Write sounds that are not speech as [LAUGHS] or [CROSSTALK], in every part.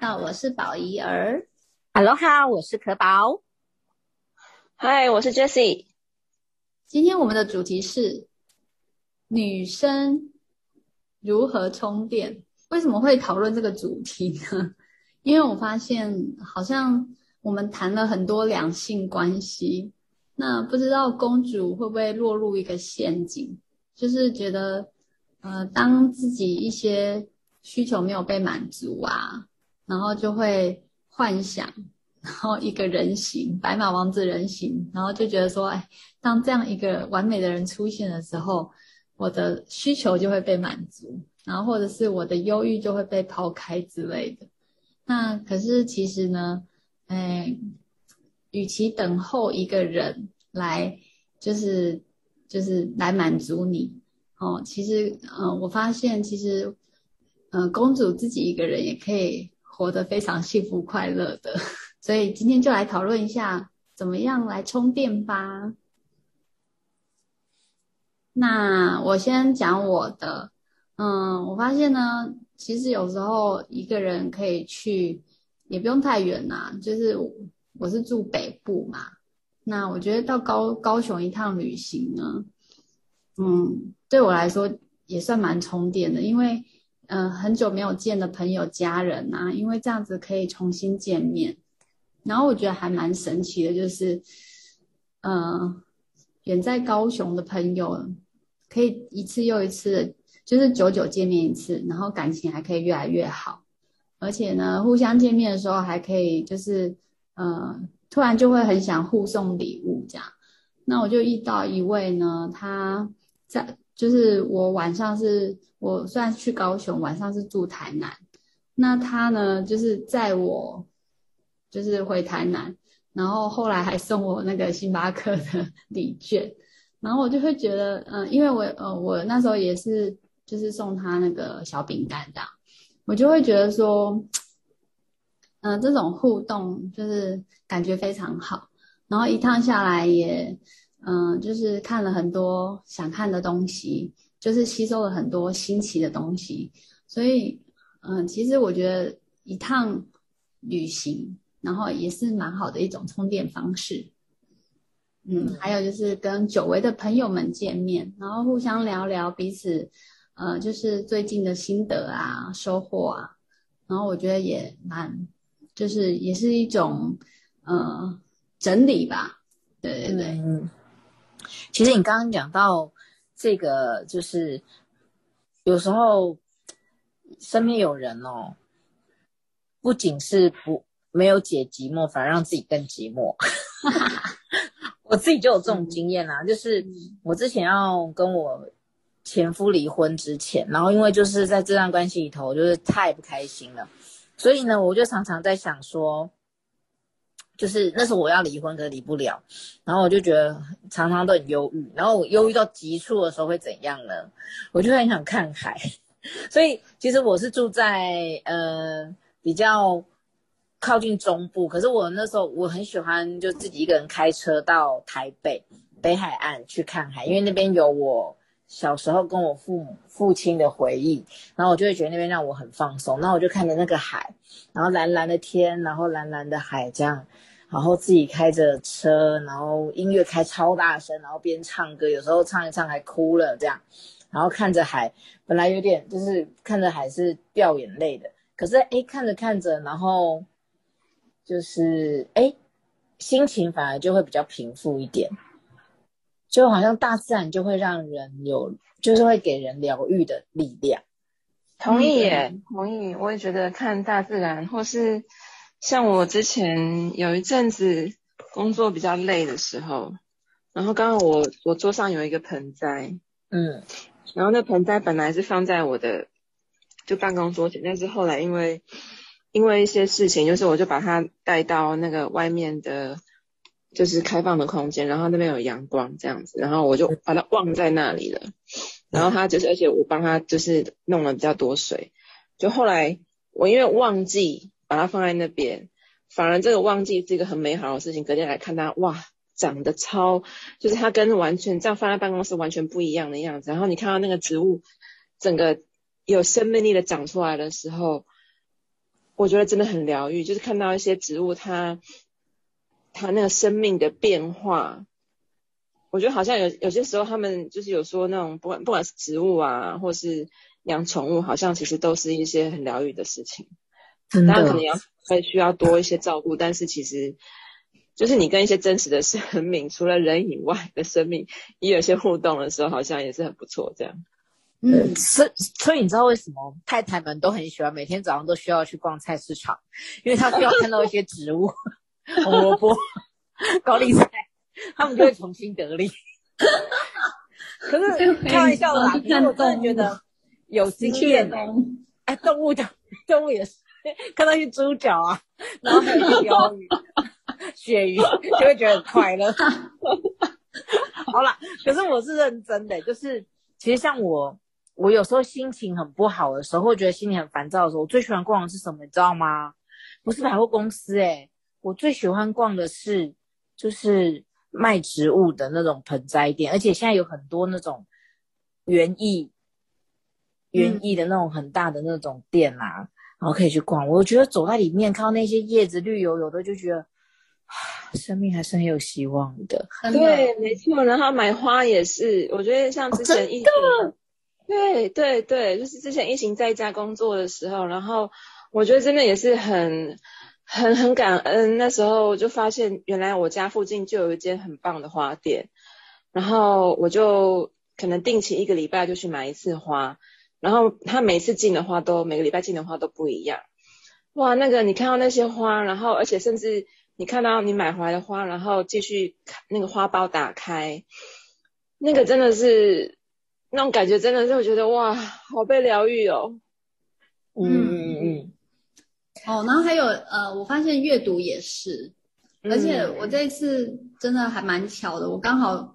道，我是宝怡儿。Hello 哈，我是可宝。Hi，我是 Jessie。今天我们的主题是女生如何充电。为什么会讨论这个主题呢？因为我发现好像我们谈了很多两性关系，那不知道公主会不会落入一个陷阱，就是觉得呃，当自己一些需求没有被满足啊，然后就会幻想，然后一个人形，白马王子人形，然后就觉得说，哎，当这样一个完美的人出现的时候，我的需求就会被满足，然后或者是我的忧郁就会被抛开之类的。那可是其实呢，哎，与其等候一个人来，就是就是来满足你，哦，其实，嗯、我发现其实。嗯、公主自己一个人也可以活得非常幸福快乐的，[LAUGHS] 所以今天就来讨论一下怎么样来充电吧。那我先讲我的，嗯，我发现呢，其实有时候一个人可以去，也不用太远呐，就是我是住北部嘛，那我觉得到高高雄一趟旅行呢，嗯，对我来说也算蛮充电的，因为。嗯、很久没有见的朋友、家人啊，因为这样子可以重新见面。然后我觉得还蛮神奇的，就是，嗯、远在高雄的朋友，可以一次又一次的，就是久久见面一次，然后感情还可以越来越好。而且呢，互相见面的时候还可以，就是，呃，突然就会很想互送礼物这样。那我就遇到一位呢，他在。就是我晚上是，我虽然去高雄，晚上是住台南。那他呢，就是载我，就是回台南，然后后来还送我那个星巴克的礼券。然后我就会觉得，嗯、因为我呃，我那时候也是，就是送他那个小饼干这样，我就会觉得说，嗯、这种互动就是感觉非常好。然后一趟下来也。嗯，就是看了很多想看的东西，就是吸收了很多新奇的东西，所以，嗯，其实我觉得一趟旅行，然后也是蛮好的一种充电方式。嗯，还有就是跟久违的朋友们见面，然后互相聊聊彼此，呃，就是最近的心得啊、收获啊，然后我觉得也蛮，就是也是一种，呃，整理吧。对对对。嗯其实你刚刚讲到这个，就是有时候身边有人哦，不仅是不没有解寂寞，反而让自己更寂寞。[LAUGHS] 我自己就有这种经验啦，就是我之前要跟我前夫离婚之前，然后因为就是在这段关系里头，就是太不开心了，所以呢，我就常常在想说。就是那时候我要离婚，可是离不了，然后我就觉得常常都很忧郁，然后我忧郁到极处的时候会怎样呢？我就很想看海，[LAUGHS] 所以其实我是住在呃比较靠近中部，可是我那时候我很喜欢就自己一个人开车到台北北海岸去看海，因为那边有我小时候跟我父母父亲的回忆，然后我就会觉得那边让我很放松，然后我就看着那个海，然后蓝蓝的天，然后蓝蓝的海这样。然后自己开着车，然后音乐开超大声，然后边唱歌，有时候唱一唱还哭了这样，然后看着海，本来有点就是看着海是掉眼泪的，可是诶看着看着，然后就是诶心情反而就会比较平复一点，就好像大自然就会让人有，就是会给人疗愈的力量。同意耶，同意，我也觉得看大自然或是。像我之前有一阵子工作比较累的时候，然后刚好我我桌上有一个盆栽，嗯，然后那盆栽本来是放在我的就办公桌前，但是后来因为因为一些事情，就是我就把它带到那个外面的，就是开放的空间，然后那边有阳光这样子，然后我就把它忘在那里了，然后它就是而且我帮它就是弄了比较多水，就后来我因为忘记。把它放在那边，反而这个忘记是一个很美好的事情。隔天来看它，哇，长得超，就是它跟完全这样放在办公室完全不一样的样子。然后你看到那个植物整个有生命力的长出来的时候，我觉得真的很疗愈，就是看到一些植物它它那个生命的变化。我觉得好像有有些时候他们就是有说那种不管不管是植物啊，或是养宠物，好像其实都是一些很疗愈的事情。当然可能要会需要多一些照顾，但是其实就是你跟一些真实的生命，除了人以外的生命，也有些互动的时候，好像也是很不错。这样，嗯，所以所以你知道为什么太太们都很喜欢每天早上都需要去逛菜市场，因为他需要看到一些植物，红萝卜、高丽菜，他们就会重新得力。可是开玩笑啦，因为我真的觉得有经验的，哎，动物的动物也是。看到一些猪脚啊，然后还有鯛鱼、[LAUGHS] 鳕鱼，就会觉得很快乐。好啦，可是我是认真的，就是其实像我，我有时候心情很不好的时候，或觉得心情很烦躁的时候，我最喜欢逛的是什么，你知道吗？不是百货公司、欸，诶我最喜欢逛的是就是卖植物的那种盆栽店，而且现在有很多那种园艺、园艺的那种很大的那种店啊。然后可以去逛，我觉得走在里面，看到那些叶子绿油油的，就觉得，生命还是很有希望的。对，没错。然后买花也是，我觉得像之前疫情，哦、对对对，就是之前疫情在家工作的时候，然后我觉得真的也是很很很感恩。那时候我就发现，原来我家附近就有一间很棒的花店，然后我就可能定期一个礼拜就去买一次花。然后他每次进的花都每个礼拜进的花都不一样，哇，那个你看到那些花，然后而且甚至你看到你买回来的花，然后继续那个花苞打开，那个真的是那种感觉，真的是我觉得哇，好被疗愈哦。嗯。哦，然后还有呃，我发现阅读也是，而且我这一次真的还蛮巧的，我刚好。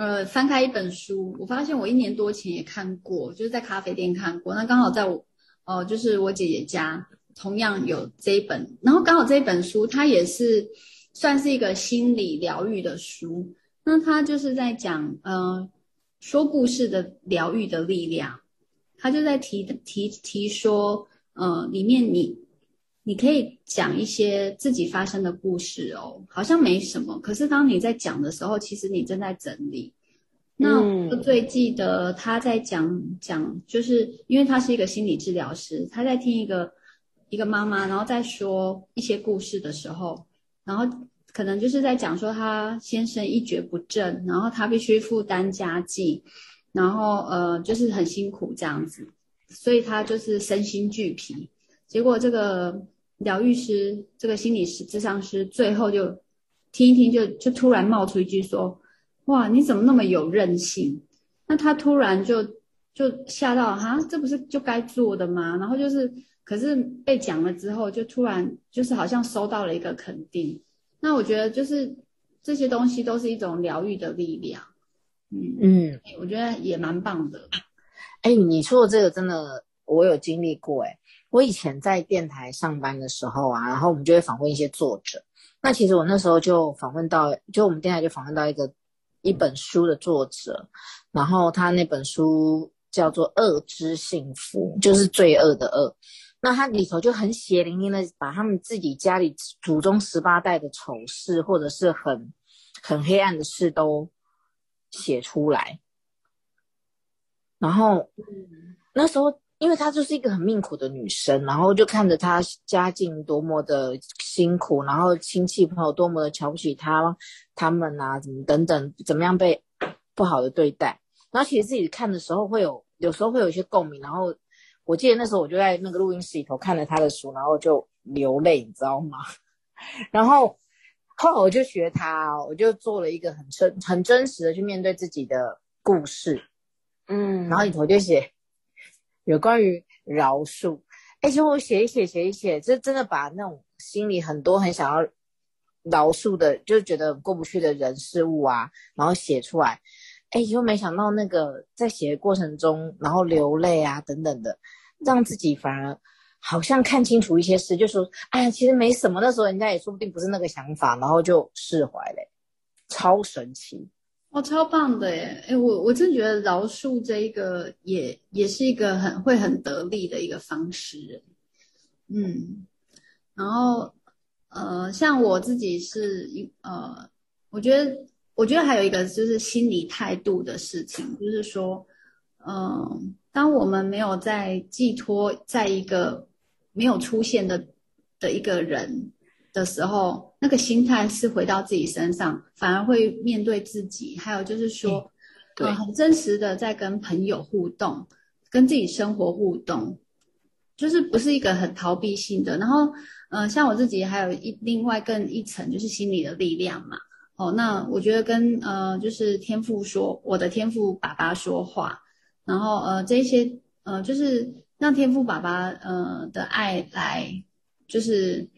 呃，翻开一本书，我发现我一年多前也看过，就是在咖啡店看过。那刚好在我，哦、呃，就是我姐姐家，同样有这一本。然后刚好这一本书，它也是算是一个心理疗愈的书。那它就是在讲，呃，说故事的疗愈的力量。它就在提提提说，呃，里面你。你可以讲一些自己发生的故事哦，好像没什么。可是当你在讲的时候，其实你正在整理。那我最记得他在讲讲，就是因为他是一个心理治疗师，他在听一个一个妈妈，然后在说一些故事的时候，然后可能就是在讲说他先生一蹶不振，然后他必须负担家计，然后呃就是很辛苦这样子，所以他就是身心俱疲。结果这个。疗愈师，这个心理师、智商师，最后就听一听就，就就突然冒出一句说：“哇，你怎么那么有韧性？”那他突然就就吓到，哈，这不是就该做的吗？然后就是，可是被讲了之后，就突然就是好像收到了一个肯定。那我觉得就是这些东西都是一种疗愈的力量。嗯嗯，我觉得也蛮棒的。哎，你说的这个真的，我有经历过哎。我以前在电台上班的时候啊，然后我们就会访问一些作者。那其实我那时候就访问到，就我们电台就访问到一个一本书的作者，然后他那本书叫做《恶之幸福》，就是罪恶的恶。那他里头就很血淋淋的把他们自己家里祖宗十八代的丑事，或者是很很黑暗的事都写出来。然后那时候。因为她就是一个很命苦的女生，然后就看着她家境多么的辛苦，然后亲戚朋友多么的瞧不起她，他们啊，怎么等等，怎么样被不好的对待，然后其实自己看的时候会有，有时候会有一些共鸣。然后我记得那时候我就在那个录音室里头看了她的书，然后就流泪，你知道吗？[LAUGHS] 然后后来我就学她，我就做了一个很真很真实的去面对自己的故事，嗯，然后里头就写。有关于饶恕，哎，其实我写一写，写一写，就真的把那种心里很多很想要饶恕的，就觉得过不去的人事物啊，然后写出来。哎，就没想到那个在写的过程中，然后流泪啊等等的，让自己反而好像看清楚一些事，就说，哎，其实没什么。那时候人家也说不定不是那个想法，然后就释怀了，超神奇。哦，超棒的耶！哎，我我真觉得饶恕这一个也也是一个很会很得力的一个方式。嗯，然后呃，像我自己是一呃，我觉得我觉得还有一个就是心理态度的事情，就是说，嗯、当我们没有在寄托在一个没有出现的的一个人的时候，那个心态是回到自己身上，反而会面对自己。还有就是说，嗯、对、呃，很真实的在跟朋友互动，跟自己生活互动，就是不是一个很逃避性的。然后，嗯、呃，像我自己还有一另外更一层，就是心理的力量嘛。哦，那我觉得跟呃，就是天赋说，我的天赋爸爸说话，然后呃，这些呃，就是让天赋爸爸呃的爱来，就是。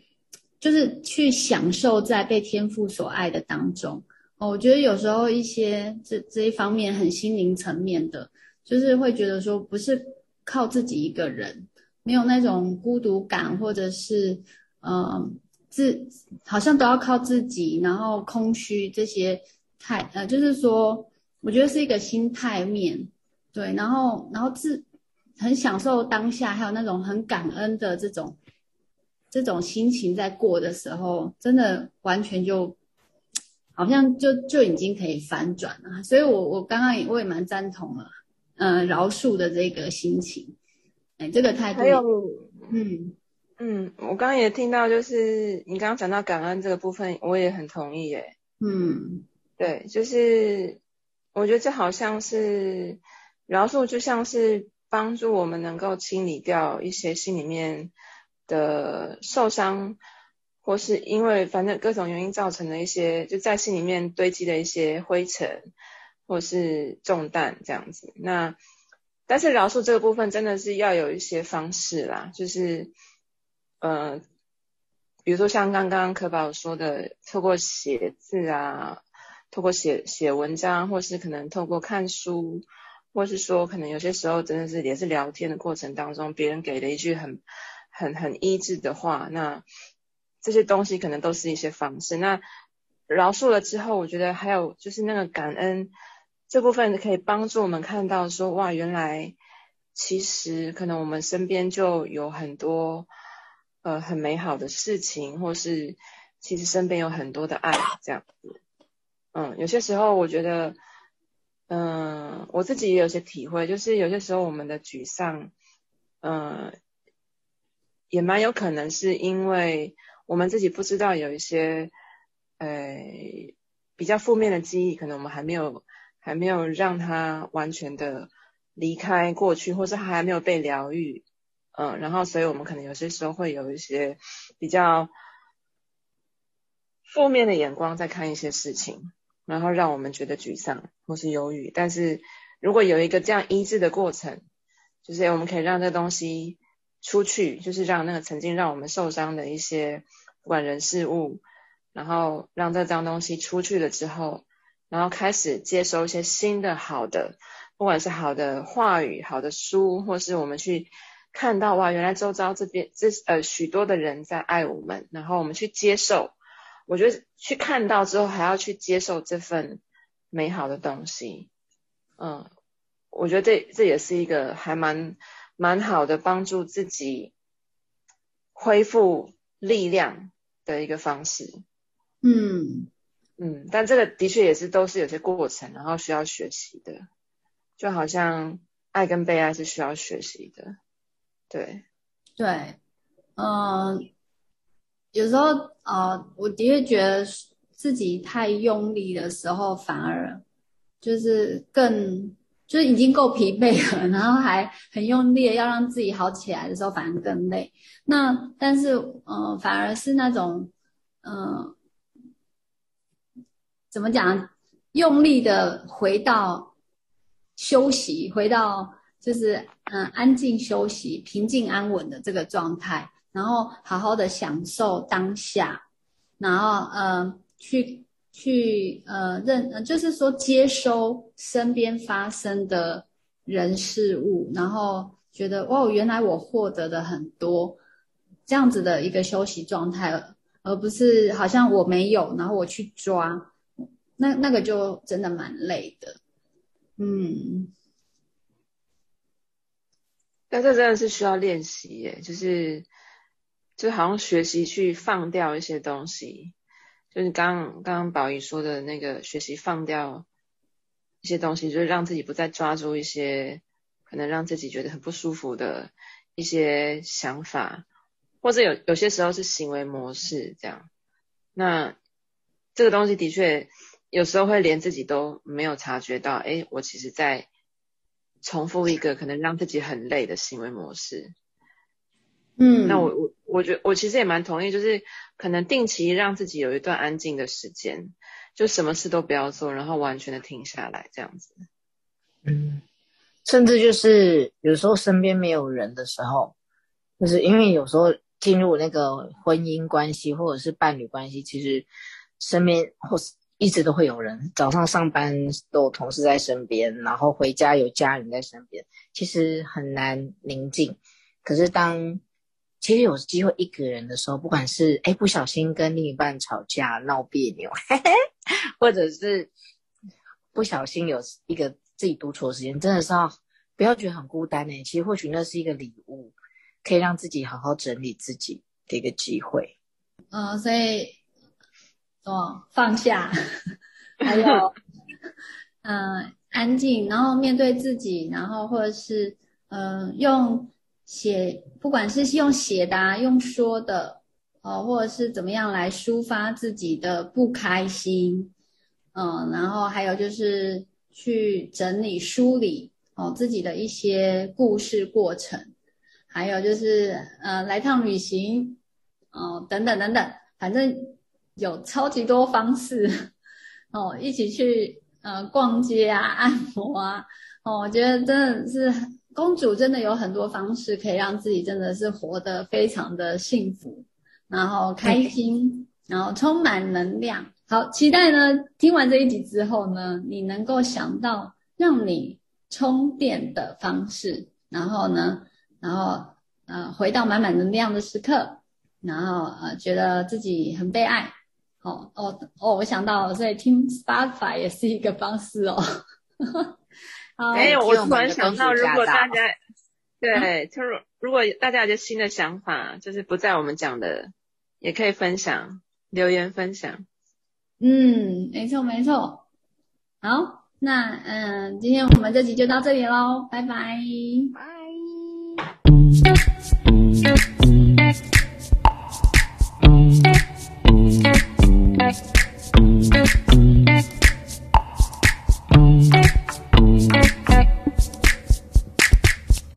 就是去享受在被天赋所爱的当中哦，我觉得有时候一些这这一方面很心灵层面的，就是会觉得说不是靠自己一个人，没有那种孤独感，或者是呃自好像都要靠自己，然后空虚这些态呃，就是说我觉得是一个心态面对，然后然后自很享受当下，还有那种很感恩的这种。这种心情在过的时候，真的完全就 [TSK] 好像就就已经可以反转了。所以我我刚刚也我也蛮赞同了，呃，饶恕的这个心情，哎，这个态度。还有，嗯嗯，我刚刚也听到，就是你刚刚讲到感恩这个部分，我也很同意耶。嗯，对，就是我觉得这好像是饶恕，就像是帮助我们能够清理掉一些心里面。的受伤，或是因为反正各种原因造成的一些，就在心里面堆积的一些灰尘，或是重担这样子。那但是饶恕这个部分真的是要有一些方式啦，就是呃，比如说像刚刚可宝说的，透过写字啊，透过写写文章，或是可能透过看书，或是说可能有些时候真的是也是聊天的过程当中，别人给了一句很。很很医治的话，那这些东西可能都是一些方式。那饶恕了之后，我觉得还有就是那个感恩这部分可以帮助我们看到说，哇，原来其实可能我们身边就有很多呃很美好的事情，或是其实身边有很多的爱这样子。嗯，有些时候我觉得，嗯，我自己也有些体会，就是有些时候我们的沮丧，嗯。也蛮有可能是因为我们自己不知道有一些，呃，比较负面的记忆，可能我们还没有还没有让它完全的离开过去，或是它还没有被疗愈，嗯，然后所以我们可能有些时候会有一些比较负面的眼光在看一些事情，然后让我们觉得沮丧或是忧郁。但是如果有一个这样医治的过程，就是我们可以让这东西。出去就是让那个曾经让我们受伤的一些不管人事物，然后让这脏东西出去了之后，然后开始接收一些新的好的，不管是好的话语、好的书，或是我们去看到哇，原来周遭这边这呃许多的人在爱我们，然后我们去接受，我觉得去看到之后还要去接受这份美好的东西，嗯，我觉得这这也是一个还蛮。蛮好的，帮助自己恢复力量的一个方式。嗯嗯，但这个的确也是都是有些过程，然后需要学习的。就好像爱跟被爱是需要学习的。对对，嗯、呃，有时候呃，我的确觉得自己太用力的时候，反而就是更。就是已经够疲惫了，然后还很用力要让自己好起来的时候，反而更累。那但是，呃，反而是那种，嗯、怎么讲？用力的回到休息，回到就是嗯、安静休息、平静安稳的这个状态，然后好好的享受当下，然后呃去。去呃认，就是说接收身边发生的人事物，然后觉得哇，原来我获得的很多，这样子的一个休息状态，而不是好像我没有，然后我去抓，那那个就真的蛮累的，嗯。但这真的是需要练习耶，就是就好像学习去放掉一些东西，就是刚刚刚宝仪说的那个学习放掉一些东西，就是让自己不再抓住一些可能让自己觉得很不舒服的一些想法，或者有有些时候是行为模式这样。那这个东西的确有时候会连自己都没有察觉到，哎，我其实在重复一个可能让自己很累的行为模式。嗯，那我我我觉得我其实也蛮同意，就是可能定期让自己有一段安静的时间，就什么事都不要做，然后完全的停下来这样子。嗯，甚至就是有时候身边没有人的时候，就是因为有时候进入那个婚姻关系或者是伴侣关系，其实身边或是一直都会有人，早上上班都有同事在身边，然后回家有家人在身边，其实很难宁静。可是当其实有机会一个人的时候，不管是哎不小心跟另一半吵架闹别扭，[LAUGHS] 或者是不小心有一个自己独处的时间，真的是要不要觉得很孤单呢？其实或许那是一个礼物，可以让自己好好整理自己的一个机会。嗯、所以哦放下，[LAUGHS] 还有嗯、安静，然后面对自己，然后或者是嗯、用。写，不管是用写的啊，用说的，哦，或者是怎么样来抒发自己的不开心，嗯，然后还有就是去整理梳理哦自己的一些故事过程，还有就是呃来趟旅行，哦等等等等，反正有超级多方式哦，一起去呃逛街啊，按摩啊，哦，我觉得真的是。公主真的有很多方式可以让自己真的是活得非常的幸福，然后开心，然后充满能量。好，期待呢，听完这一集之后呢，你能够想到让你充电的方式，然后呢，然后呃回到满满能量的时刻，然后呃觉得自己很被爱。哦哦哦，我想到了，所以听 Spotify 也是一个方式哦。哎，我突然想到，如果大家 [LAUGHS] 对，就是如果大家有些新的想法，就是不在我们讲的，也可以分享，留言分享。嗯，没错没错。好，那嗯，今天我们这集就到这里喽，拜拜。拜。